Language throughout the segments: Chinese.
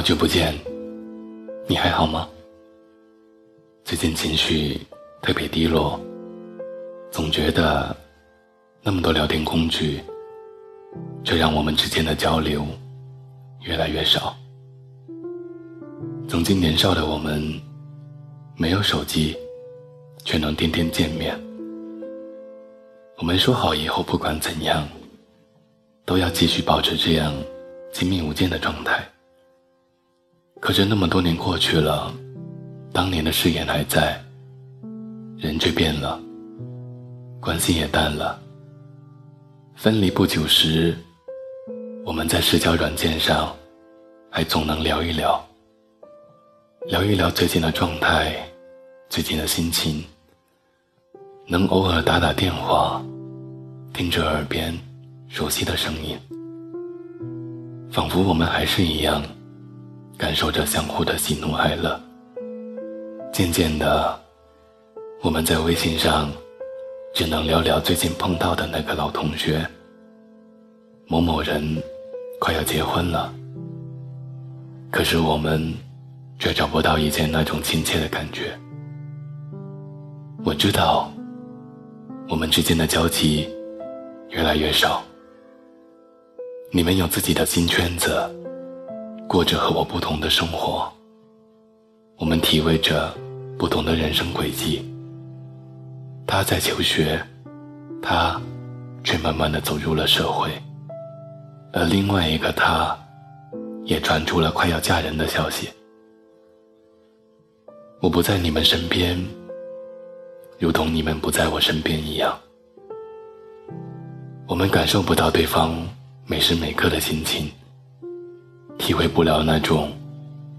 好久不见，你还好吗？最近情绪特别低落，总觉得那么多聊天工具，却让我们之间的交流越来越少。曾经年少的我们，没有手机，却能天天见面。我们说好以后不管怎样，都要继续保持这样亲密无间的状态。可是那么多年过去了，当年的誓言还在，人却变了，关系也淡了。分离不久时，我们在社交软件上还总能聊一聊，聊一聊最近的状态，最近的心情，能偶尔打打电话。听着耳边熟悉的声音，仿佛我们还是一样，感受着相互的喜怒哀乐。渐渐的，我们在微信上只能聊聊最近碰到的那个老同学。某某人快要结婚了，可是我们却找不到以前那种亲切的感觉。我知道，我们之间的交集。越来越少，你们有自己的新圈子，过着和我不同的生活。我们体味着不同的人生轨迹。他在求学，他却慢慢的走入了社会，而另外一个他，也传出了快要嫁人的消息。我不在你们身边，如同你们不在我身边一样。我们感受不到对方每时每刻的心情，体会不了那种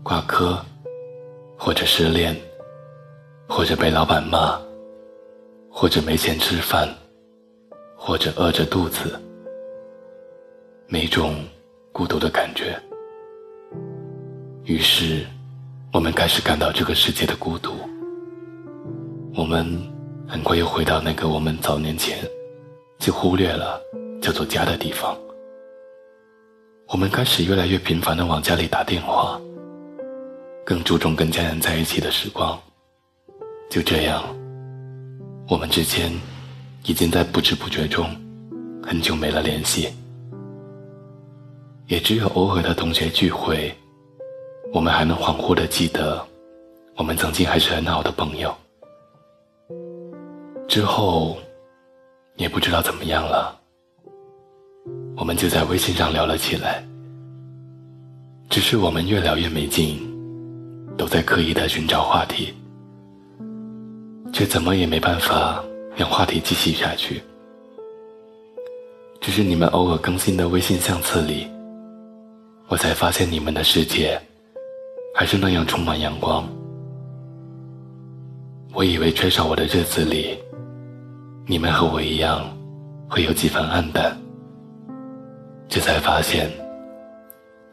挂科，或者失恋，或者被老板骂，或者没钱吃饭，或者饿着肚子，每种孤独的感觉。于是，我们开始感到这个世界的孤独。我们很快又回到那个我们早年前。就忽略了叫做家的地方。我们开始越来越频繁的往家里打电话，更注重跟家人在一起的时光。就这样，我们之间已经在不知不觉中很久没了联系。也只有偶尔的同学聚会，我们还能恍惚的记得，我们曾经还是很好的朋友。之后。也不知道怎么样了，我们就在微信上聊了起来。只是我们越聊越没劲，都在刻意的寻找话题，却怎么也没办法让话题继续下去。只是你们偶尔更新的微信相册里，我才发现你们的世界还是那样充满阳光。我以为缺少我的日子里。你们和我一样，会有几分暗淡。这才发现，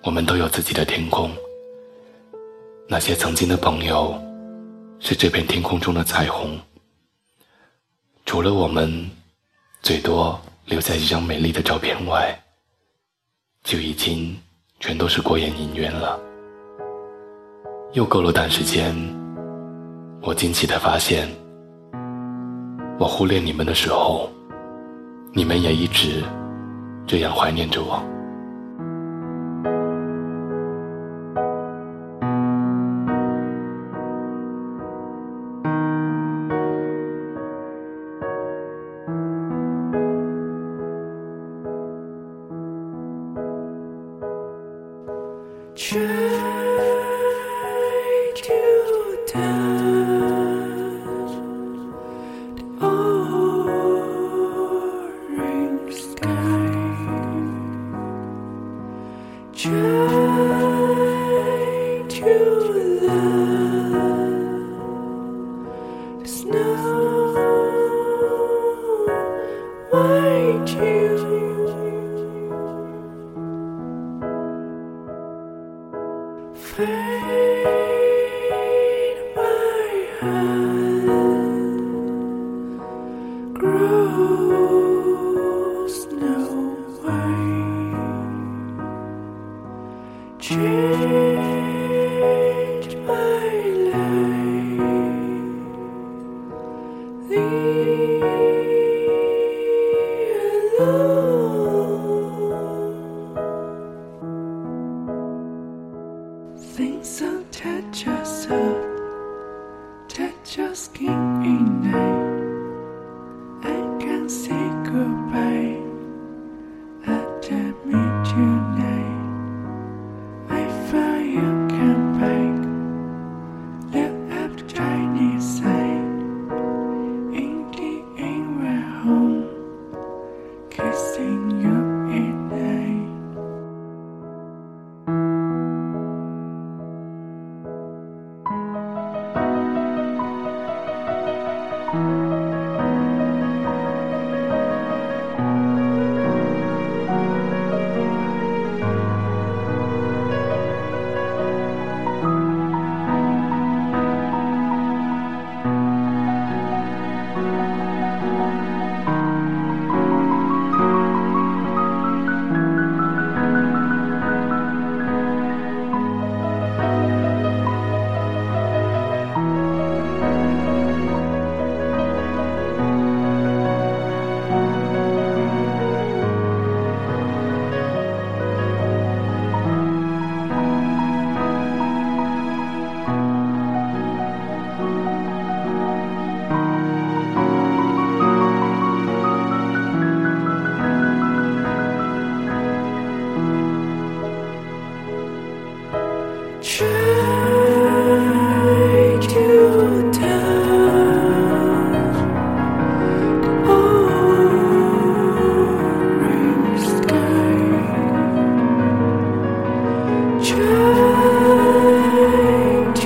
我们都有自己的天空。那些曾经的朋友，是这片天空中的彩虹。除了我们，最多留下一张美丽的照片外，就已经全都是过眼云烟了。又过了段时间，我惊奇的发现。我忽略你们的时候，你们也一直这样怀念着我。却。true looking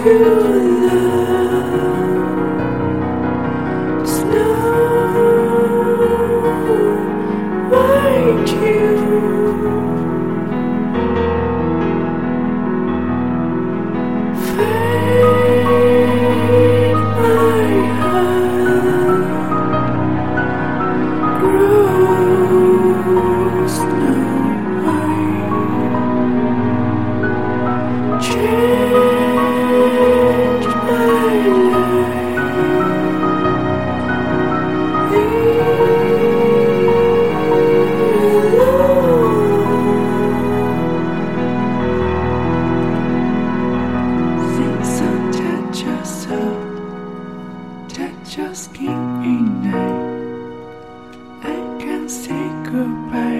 You. Goodbye.